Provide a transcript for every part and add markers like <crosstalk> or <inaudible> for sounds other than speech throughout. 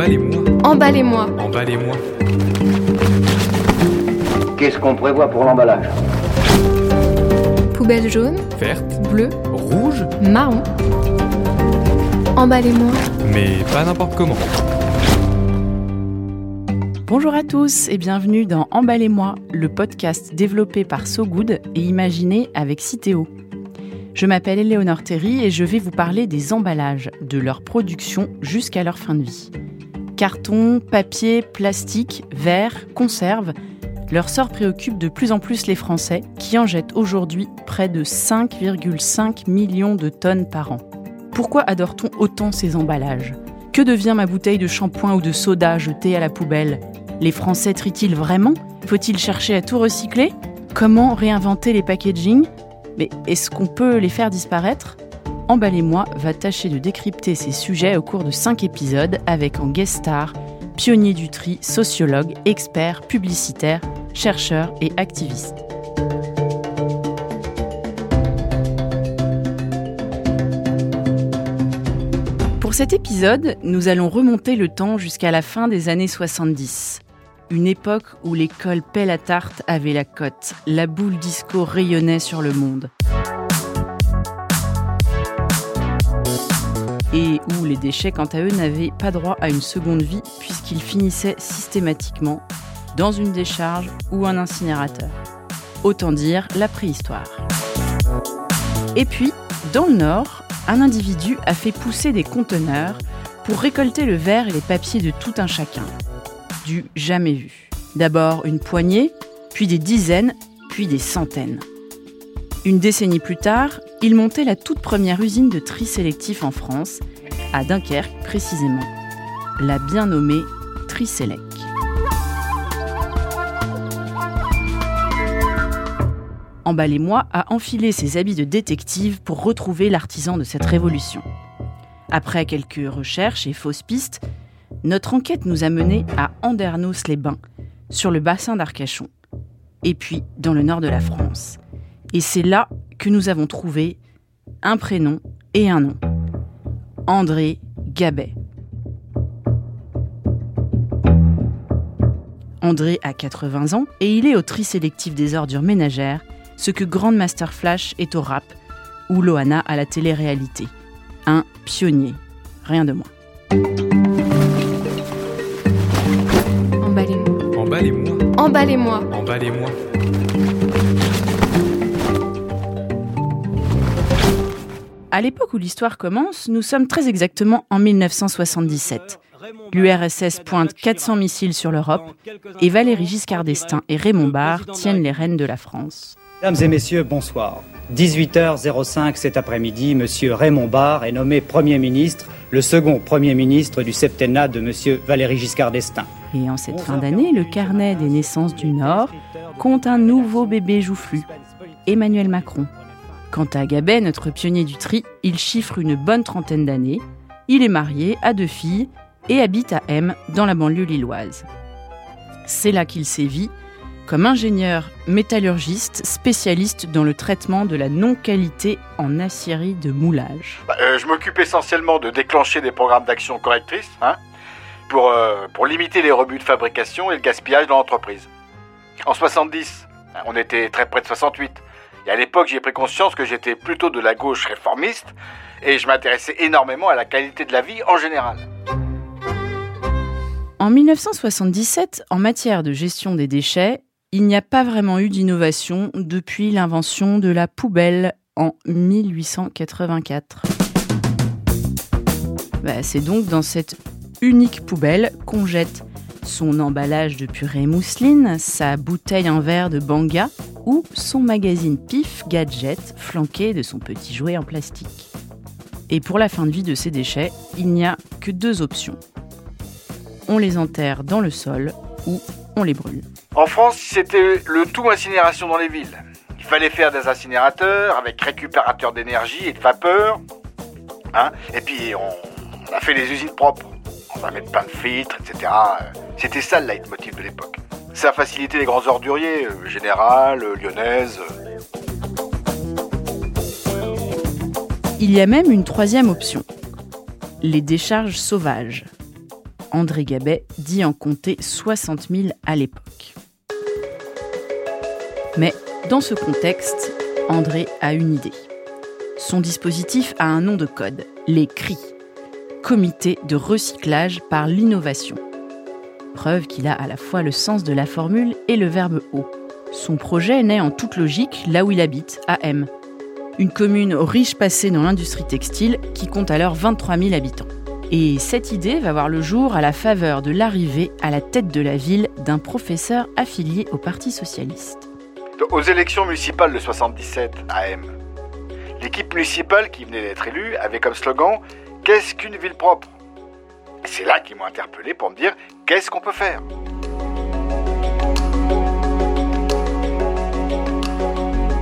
Emballez-moi. Emballez-moi. Emballez-moi. Qu'est-ce qu'on prévoit pour l'emballage? Poubelle jaune, Verte. bleue, Rouge. marron. Emballez-moi. Mais pas n'importe comment. Bonjour à tous et bienvenue dans Emballez-moi, le podcast développé par So Good et imaginé avec Citeo. Je m'appelle Éléonore Terry et je vais vous parler des emballages, de leur production jusqu'à leur fin de vie. Carton, papier, plastique, verre, conserve, leur sort préoccupe de plus en plus les Français qui en jettent aujourd'hui près de 5,5 millions de tonnes par an. Pourquoi adore-t-on autant ces emballages? Que devient ma bouteille de shampoing ou de soda jetée à la poubelle? Les Français trient-ils vraiment? Faut-il chercher à tout recycler? Comment réinventer les packaging Mais est-ce qu'on peut les faire disparaître? Emballez-moi va tâcher de décrypter ces sujets au cours de 5 épisodes avec en guest star pionnier du tri, sociologue, expert, publicitaire, chercheur et activiste. Pour cet épisode, nous allons remonter le temps jusqu'à la fin des années 70. Une époque où l'école pelle à tarte avait la cote, la boule disco rayonnait sur le monde. Et où les déchets, quant à eux, n'avaient pas droit à une seconde vie puisqu'ils finissaient systématiquement dans une décharge ou un incinérateur. Autant dire la préhistoire. Et puis, dans le Nord, un individu a fait pousser des conteneurs pour récolter le verre et les papiers de tout un chacun. Du jamais vu. D'abord une poignée, puis des dizaines, puis des centaines. Une décennie plus tard, il montait la toute première usine de tri sélectif en France, à Dunkerque précisément. La bien nommée Triselec. Emballez-moi a enfilé ses habits de détective pour retrouver l'artisan de cette révolution. Après quelques recherches et fausses pistes, notre enquête nous a menés à Andernos-les-Bains, sur le bassin d'Arcachon, et puis dans le nord de la France. Et c'est là que nous avons trouvé un prénom et un nom. André Gabet. André a 80 ans et il est au tri sélectif des ordures ménagères, ce que Grandmaster Flash est au rap ou Loana à la télé-réalité. Un pionnier, rien de moins. Emballez-moi. Emballez-moi. Emballez-moi. Emballez-moi. À l'époque où l'histoire commence, nous sommes très exactement en 1977. L'URSS pointe 400 missiles sur l'Europe et Valéry Giscard d'Estaing et Raymond Barre tiennent les rênes de la France. Mesdames et messieurs, bonsoir. 18h05 cet après-midi, Monsieur Raymond Barre est nommé Premier ministre, le second Premier ministre du septennat de Monsieur Valéry Giscard d'Estaing. Et en cette fin d'année, le carnet des naissances du Nord compte un nouveau bébé joufflu, Emmanuel Macron. Quant à Gabet, notre pionnier du tri, il chiffre une bonne trentaine d'années. Il est marié, a deux filles et habite à M, dans la banlieue lilloise. C'est là qu'il sévit comme ingénieur métallurgiste spécialiste dans le traitement de la non-qualité en aciérie de moulage. Bah, euh, je m'occupe essentiellement de déclencher des programmes d'action correctrices hein, pour, euh, pour limiter les rebuts de fabrication et le gaspillage dans l'entreprise. En 70, hein, on était très près de 68. Et à l'époque, j'ai pris conscience que j'étais plutôt de la gauche réformiste et je m'intéressais énormément à la qualité de la vie en général. En 1977, en matière de gestion des déchets, il n'y a pas vraiment eu d'innovation depuis l'invention de la poubelle en 1884. Bah, c'est donc dans cette unique poubelle qu'on jette son emballage de purée mousseline, sa bouteille en verre de banga ou son magazine Pif Gadget flanqué de son petit jouet en plastique. Et pour la fin de vie de ces déchets, il n'y a que deux options. On les enterre dans le sol ou on les brûle. En France, c'était le tout incinération dans les villes. Il fallait faire des incinérateurs avec récupérateurs d'énergie et de vapeur. Hein et puis on, a fait les usines propres. On va mettre plein de filtres, etc. C'était ça le leitmotiv de l'époque. Ça a facilité les grands orduriers, euh, Général, euh, Lyonnaise. Il y a même une troisième option. Les décharges sauvages. André Gabet dit en compter 60 000 à l'époque. Mais dans ce contexte, André a une idée. Son dispositif a un nom de code, les CRI, Comité de recyclage par l'innovation. Preuve qu'il a à la fois le sens de la formule et le verbe haut. Son projet naît en toute logique là où il habite, à M, une commune riche passée dans l'industrie textile qui compte alors 23 000 habitants. Et cette idée va voir le jour à la faveur de l'arrivée à la tête de la ville d'un professeur affilié au Parti socialiste. Aux élections municipales de 77 à M, l'équipe municipale qui venait d'être élue avait comme slogan Qu'est-ce qu'une ville propre? C'est là qu'ils m'ont interpellé pour me dire Qu'est-ce qu'on peut faire?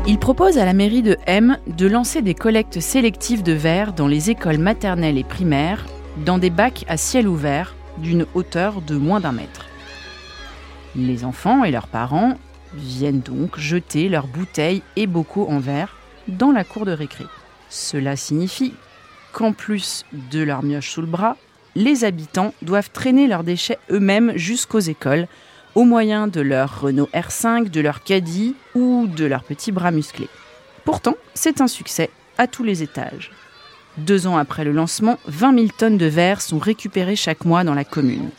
Il propose à la mairie de M de lancer des collectes sélectives de verre dans les écoles maternelles et primaires, dans des bacs à ciel ouvert d'une hauteur de moins d'un mètre. Les enfants et leurs parents viennent donc jeter leurs bouteilles et bocaux en verre dans la cour de récré. Cela signifie qu'en plus de leur mioche sous le bras, les habitants doivent traîner leurs déchets eux-mêmes jusqu'aux écoles au moyen de leur Renault R5, de leur caddie ou de leurs petits bras musclés. Pourtant, c'est un succès à tous les étages. Deux ans après le lancement, 20 000 tonnes de verre sont récupérées chaque mois dans la commune.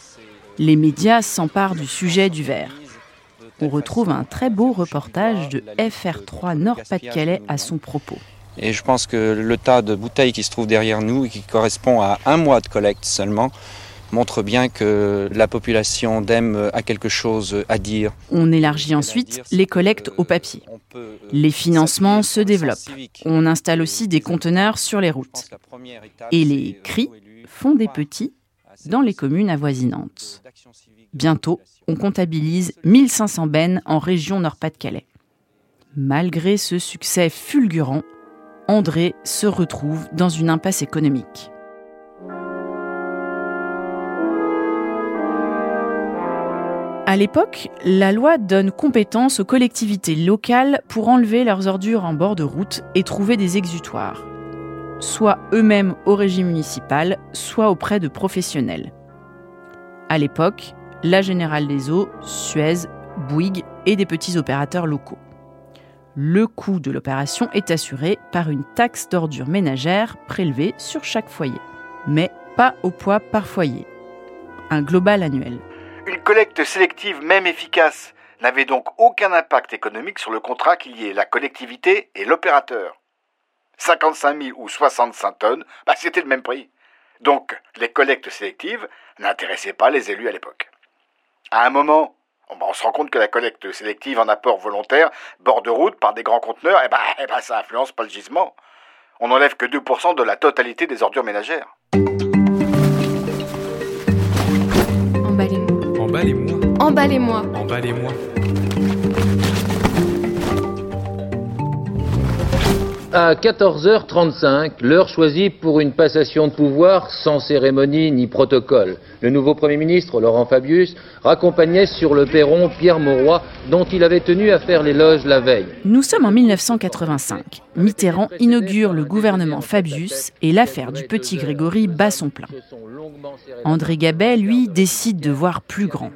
Les médias s'emparent du sujet du verre. On retrouve un très beau reportage de FR3 Nord-Pas-de-Calais à son propos. Et je pense que le tas de bouteilles qui se trouve derrière nous et qui correspond à un mois de collecte seulement montre bien que la population d'Aime a quelque chose à dire. On élargit ensuite les collectes au papier. Les financements se développent. On installe aussi des conteneurs sur les routes. Et les cris font des petits dans les communes avoisinantes. Bientôt, on comptabilise 1500 bennes en région Nord-Pas-de-Calais. Malgré ce succès fulgurant, André se retrouve dans une impasse économique. À l'époque, la loi donne compétence aux collectivités locales pour enlever leurs ordures en bord de route et trouver des exutoires, soit eux-mêmes au régime municipal, soit auprès de professionnels. À l'époque, la Générale des Eaux, Suez, Bouygues et des petits opérateurs locaux. Le coût de l'opération est assuré par une taxe d'ordures ménagères prélevée sur chaque foyer, mais pas au poids par foyer. Un global annuel. Une collecte sélective, même efficace, n'avait donc aucun impact économique sur le contrat qui liait la collectivité et l'opérateur. 55 000 ou 65 tonnes, bah, c'était le même prix. Donc, les collectes sélectives n'intéressaient pas les élus à l'époque. À un moment, on se rend compte que la collecte sélective en apport volontaire, bord de route, par des grands conteneurs, eh ben, eh ben, ça influence pas le gisement. On n'enlève que 2% de la totalité des ordures ménagères. Emballez-moi. Emballez-moi. Emballez-moi. À 14h35, l'heure choisie pour une passation de pouvoir sans cérémonie ni protocole. Le nouveau Premier ministre, Laurent Fabius, raccompagnait sur le perron Pierre Mauroy, dont il avait tenu à faire l'éloge la veille. Nous sommes en 1985. Mitterrand inaugure le gouvernement Fabius et l'affaire du petit Grégory bat son plein. André Gabet, lui, décide de voir plus grand.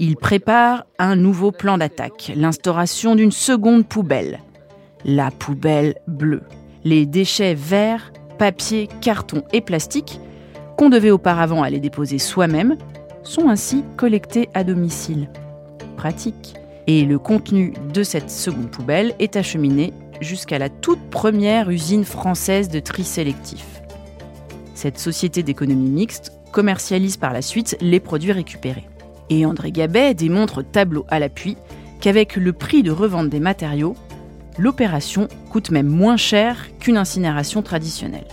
Il prépare un nouveau plan d'attaque, l'instauration d'une seconde poubelle, la poubelle bleue. Les déchets verts, papier, carton et plastique, qu'on devait auparavant aller déposer soi-même, sont ainsi collectés à domicile. Pratique. Et le contenu de cette seconde poubelle est acheminé jusqu'à la toute première usine française de tri sélectif. Cette société d'économie mixte commercialise par la suite les produits récupérés. Et André Gabet démontre tableau à l'appui qu'avec le prix de revente des matériaux, l'opération coûte même moins cher qu'une incinération traditionnelle.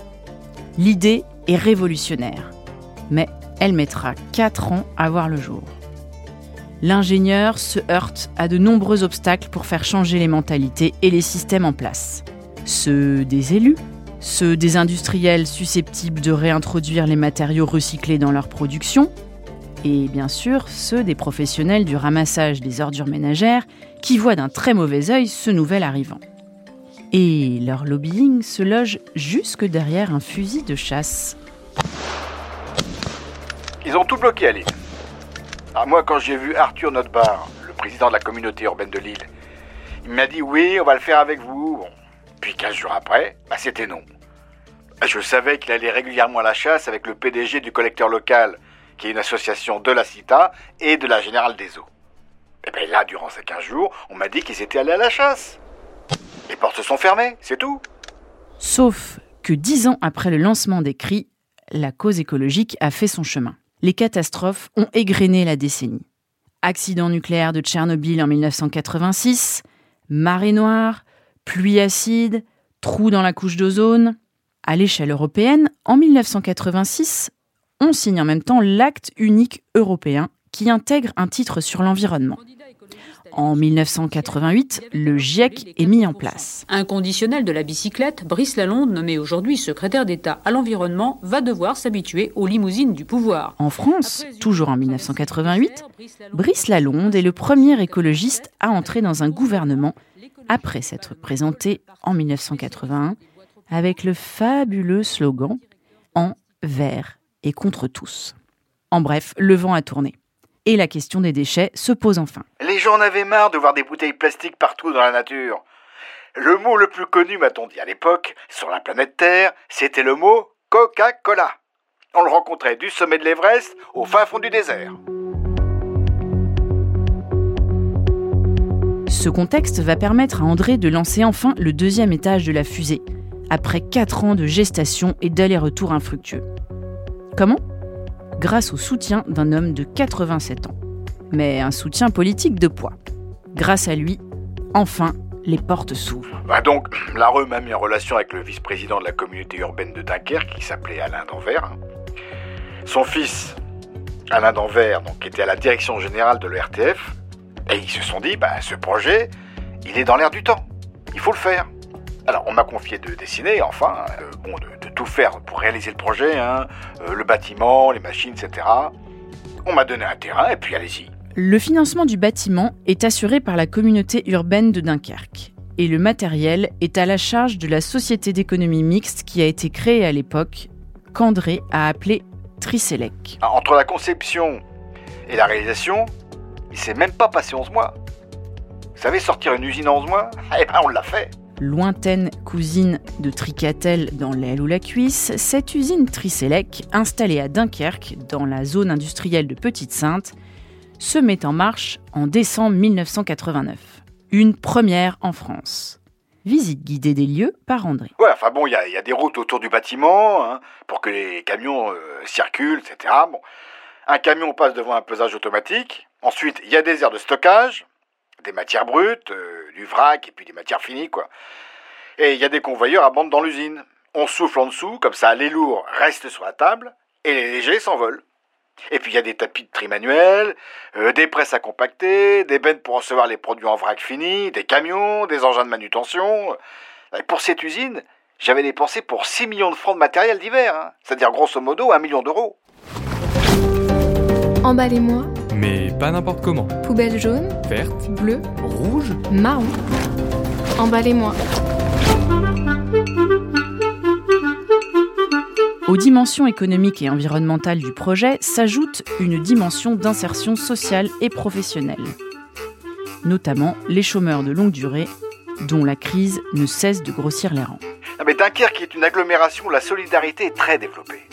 L'idée est révolutionnaire, mais elle mettra 4 ans à voir le jour. L'ingénieur se heurte à de nombreux obstacles pour faire changer les mentalités et les systèmes en place. Ceux des élus, ceux des industriels susceptibles de réintroduire les matériaux recyclés dans leur production, et bien sûr ceux des professionnels du ramassage des ordures ménagères qui voient d'un très mauvais œil ce nouvel arrivant. Et leur lobbying se loge jusque derrière un fusil de chasse. Ils ont tout bloqué à Lille. Moi, quand j'ai vu Arthur Notbar, le président de la communauté urbaine de Lille, il m'a dit oui, on va le faire avec vous. Puis 15 jours après, bah, c'était non. Je savais qu'il allait régulièrement à la chasse avec le PDG du collecteur local, qui est une association de la CITA et de la Générale des Eaux. Et bien là, durant ces 15 jours, on m'a dit qu'ils étaient allés à la chasse. Les portes sont fermées, c'est tout. Sauf que dix ans après le lancement des cris, la cause écologique a fait son chemin. Les catastrophes ont égrené la décennie. Accident nucléaire de Tchernobyl en 1986, marée noire, pluie acide, trou dans la couche d'ozone. À l'échelle européenne, en 1986, on signe en même temps l'acte unique européen qui intègre un titre sur l'environnement. En 1988, le GIEC est mis en place. Un conditionnel de la bicyclette, Brice Lalonde, nommé aujourd'hui secrétaire d'État à l'environnement, va devoir s'habituer aux limousines du pouvoir. En France, toujours en 1988, Brice Lalonde est le premier écologiste à entrer dans un gouvernement après s'être présenté en 1981 avec le fabuleux slogan En vert et contre tous. En bref, le vent a tourné et la question des déchets se pose enfin. Les gens en avaient marre de voir des bouteilles plastiques partout dans la nature. Le mot le plus connu, m'a-t-on dit à l'époque, sur la planète Terre, c'était le mot Coca-Cola. On le rencontrait du sommet de l'Everest au fin fond du désert. Ce contexte va permettre à André de lancer enfin le deuxième étage de la fusée, après quatre ans de gestation et d'aller-retour infructueux. Comment? Grâce au soutien d'un homme de 87 ans. Mais un soutien politique de poids. Grâce à lui, enfin, les portes s'ouvrent. Bah donc, la RE m'a mis en relation avec le vice-président de la communauté urbaine de Dunkerque, qui s'appelait Alain Danvers. Son fils, Alain Danvers, donc, était à la direction générale de l'ERTF, et ils se sont dit, bah, ce projet, il est dans l'air du temps. Il faut le faire. Alors, on m'a confié de dessiner, enfin, euh, bon, de, tout faire pour réaliser le projet, hein, euh, le bâtiment, les machines, etc. On m'a donné un terrain et puis allez-y. Le financement du bâtiment est assuré par la communauté urbaine de Dunkerque et le matériel est à la charge de la société d'économie mixte qui a été créée à l'époque, qu'André a appelée Tricelec. Ah, entre la conception et la réalisation, il s'est même pas passé 11 mois. Vous savez, sortir une usine en 11 mois <laughs> Eh ben, on l'a fait lointaine cousine de Tricatel dans l'aile ou la cuisse, cette usine Tricelec, installée à Dunkerque, dans la zone industrielle de Petite-Sainte, se met en marche en décembre 1989. Une première en France. Visite guidée des lieux par André. Ouais, enfin bon, il y, a des routes autour du bâtiment hein, pour que les camions euh, circulent, etc. Un camion passe devant un pesage automatique. Ensuite, il y a des aires de stockage des matières brutes, euh, du vrac et puis des matières finies, quoi. Et il y a des convoyeurs à bande dans l'usine. On souffle en dessous, comme ça les lourds restent sur la table et les légers s'envolent. Et puis il y a des tapis de tri manuels, euh, des presses à compacter, des bennes pour recevoir les produits en vrac fini, des camions, des engins de manutention. Et pour cette usine, j'avais dépensé pour 6 millions de francs de matériel d'hiver, hein. c'est-à-dire grosso modo 1 million d'euros. Emballez-moi pas n'importe comment. Poubelle jaune, verte, bleue, rouge, marron. Emballez-moi. Aux dimensions économiques et environnementales du projet s'ajoute une dimension d'insertion sociale et professionnelle, notamment les chômeurs de longue durée, dont la crise ne cesse de grossir les rangs. Ah, mais Dunkerque est une agglomération où la solidarité est très développée.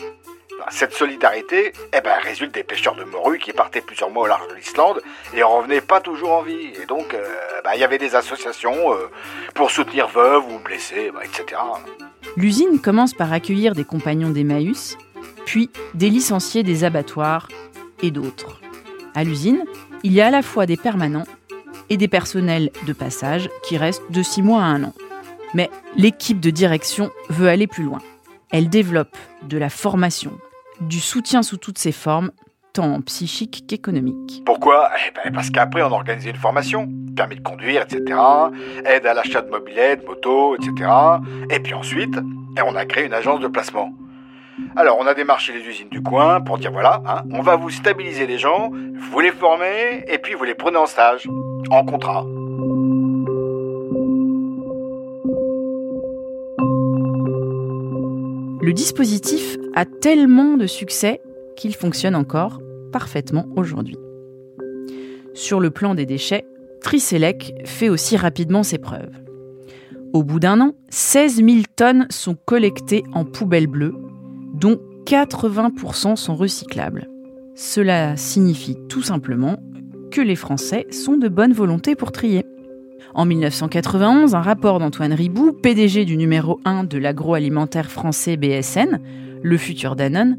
Cette solidarité eh ben, résulte des pêcheurs de morue qui partaient plusieurs mois au large de l'Islande et revenaient pas toujours en vie. Et donc, euh, ben, il y avait des associations euh, pour soutenir veuves ou blessés, ben, etc. L'usine commence par accueillir des compagnons d'Emmaüs, puis des licenciés des abattoirs et d'autres. À l'usine, il y a à la fois des permanents et des personnels de passage qui restent de 6 mois à un an. Mais l'équipe de direction veut aller plus loin. Elle développe de la formation, du soutien sous toutes ses formes, tant psychique qu'économique. Pourquoi? Eh ben Parce qu'après, on a organisé une formation, permis de conduire, etc., aide à l'achat de mobilettes, motos, etc. Et puis ensuite, eh, on a créé une agence de placement. Alors, on a démarché les usines du coin pour dire voilà, hein, on va vous stabiliser les gens, vous les formez, et puis vous les prenez en stage, en contrat. Le dispositif a tellement de succès qu'il fonctionne encore parfaitement aujourd'hui. Sur le plan des déchets, Tricelec fait aussi rapidement ses preuves. Au bout d'un an, 16 000 tonnes sont collectées en poubelles bleues, dont 80% sont recyclables. Cela signifie tout simplement que les Français sont de bonne volonté pour trier. En 1991, un rapport d'Antoine Ribou, PDG du numéro 1 de l'agroalimentaire français BSN, le futur Danone,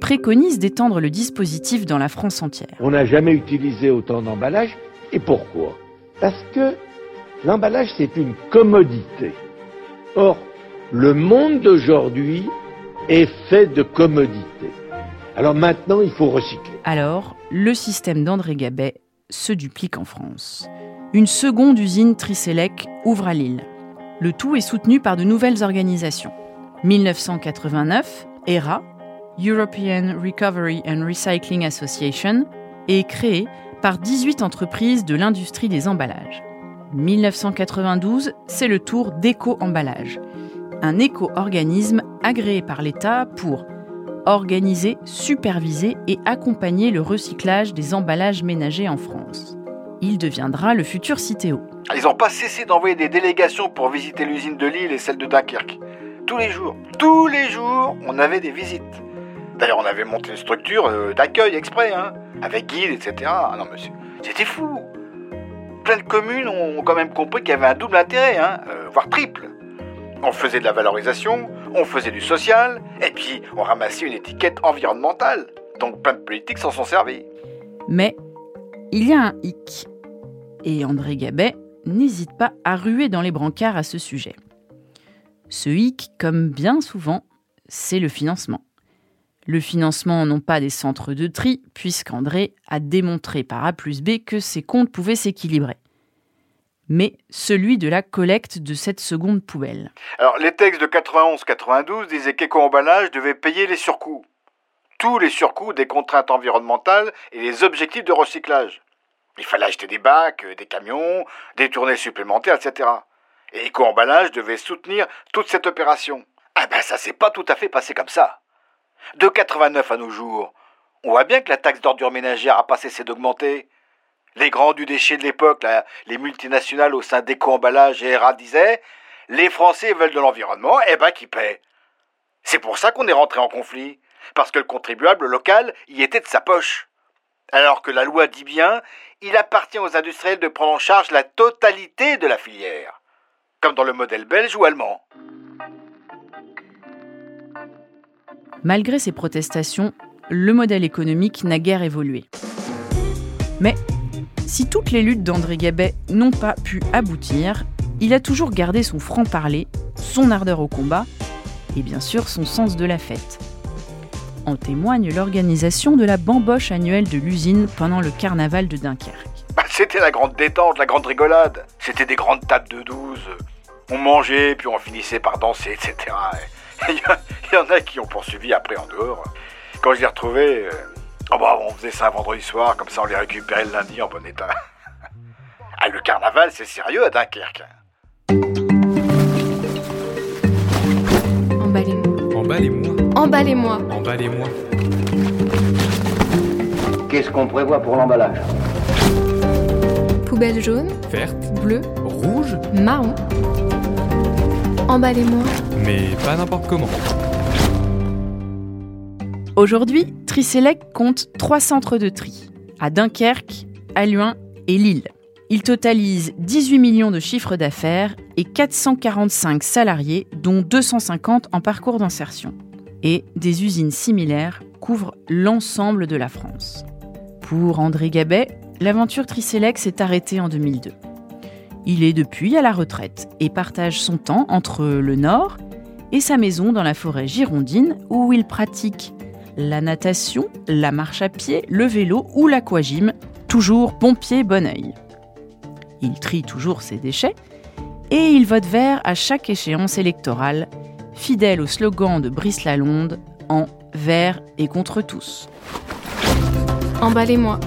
préconise d'étendre le dispositif dans la France entière. On n'a jamais utilisé autant d'emballage. Et pourquoi? Parce que l'emballage, c'est une commodité. Or, le monde d'aujourd'hui est fait de commodités. Alors maintenant, il faut recycler. Alors, le système d'André Gabet se duplique en France. Une seconde usine Tricelec ouvre à Lille. Le tout est soutenu par de nouvelles organisations. 1989, ERA, European Recovery and Recycling Association, est créée par 18 entreprises de l'industrie des emballages. 1992, c'est le tour d'Éco-Emballage, un éco-organisme agréé par l'État pour organiser, superviser et accompagner le recyclage des emballages ménagers en France. Il deviendra le futur Citéo. Ils n'ont pas cessé d'envoyer des délégations pour visiter l'usine de Lille et celle de Dunkerque. Tous les jours, tous les jours, on avait des visites. D'ailleurs, on avait monté une structure euh, d'accueil exprès, hein, avec guide, etc. Ah non, monsieur, c'était fou. Plein de communes ont quand même compris qu'il y avait un double intérêt, hein, euh, voire triple. On faisait de la valorisation, on faisait du social, et puis on ramassait une étiquette environnementale. Donc plein de politiques s'en sont servis. Mais il y a un hic. Et André Gabet n'hésite pas à ruer dans les brancards à ce sujet. Ce hic, comme bien souvent, c'est le financement. Le financement non pas des centres de tri, puisqu'André a démontré par A plus B que ses comptes pouvaient s'équilibrer, mais celui de la collecte de cette seconde poubelle. Alors, les textes de 91-92 disaient qu'Éco-emballage devait payer les surcoûts. Tous les surcoûts des contraintes environnementales et les objectifs de recyclage. Il fallait acheter des bacs, des camions, des tournées supplémentaires, etc. Et Éco-emballage devait soutenir toute cette opération. Ah ben ça s'est pas tout à fait passé comme ça. De 89 à nos jours, on voit bien que la taxe d'ordure ménagère a pas cessé d'augmenter. Les grands du déchet de l'époque, les multinationales au sein d'éco-emballage et ERA disaient les Français veulent de l'environnement, eh ben qui paient. C'est pour ça qu'on est rentré en conflit, parce que le contribuable local y était de sa poche. Alors que la loi dit bien, il appartient aux industriels de prendre en charge la totalité de la filière, comme dans le modèle belge ou allemand. Malgré ces protestations, le modèle économique n'a guère évolué. Mais si toutes les luttes d'André Gabet n'ont pas pu aboutir, il a toujours gardé son franc-parler, son ardeur au combat et bien sûr son sens de la fête. En témoigne l'organisation de la bamboche annuelle de l'usine pendant le carnaval de Dunkerque. Bah, c'était la grande détente, la grande rigolade. C'était des grandes tables de douze. On mangeait, puis on finissait par danser, etc. <laughs> Il y, en a qui ont poursuivi après en dehors. Quand je les retrouvais, euh, oh bah, on faisait ça un vendredi soir, comme ça on les récupérait le lundi en bon état. <laughs> ah, le carnaval, c'est sérieux à Dunkerque. Emballez-moi. Emballez-moi. Emballez-moi. Qu'est-ce qu'on prévoit pour l'emballage? Poubelle jaune, Verte. bleue, Rouge. marron. Emballez-moi. Mais pas n'importe comment. Aujourd'hui, Tricelec compte trois centres de tri, à Dunkerque, Alluin et Lille. Ils totalisent 18 millions de chiffres d'affaires et 445 salariés, dont 250 en parcours d'insertion. Et des usines similaires couvrent l'ensemble de la France. Pour André Gabet, l'aventure Tricelec s'est arrêtée en 2002. Il est depuis à la retraite et partage son temps entre le nord et sa maison dans la forêt girondine où il pratique la natation, la marche à pied, le vélo ou l'aquagym, toujours bon pied, bon oeil. Il trie toujours ses déchets et il vote vert à chaque échéance électorale, fidèle au slogan de Brice Lalonde en vert et contre tous. Emballez-moi.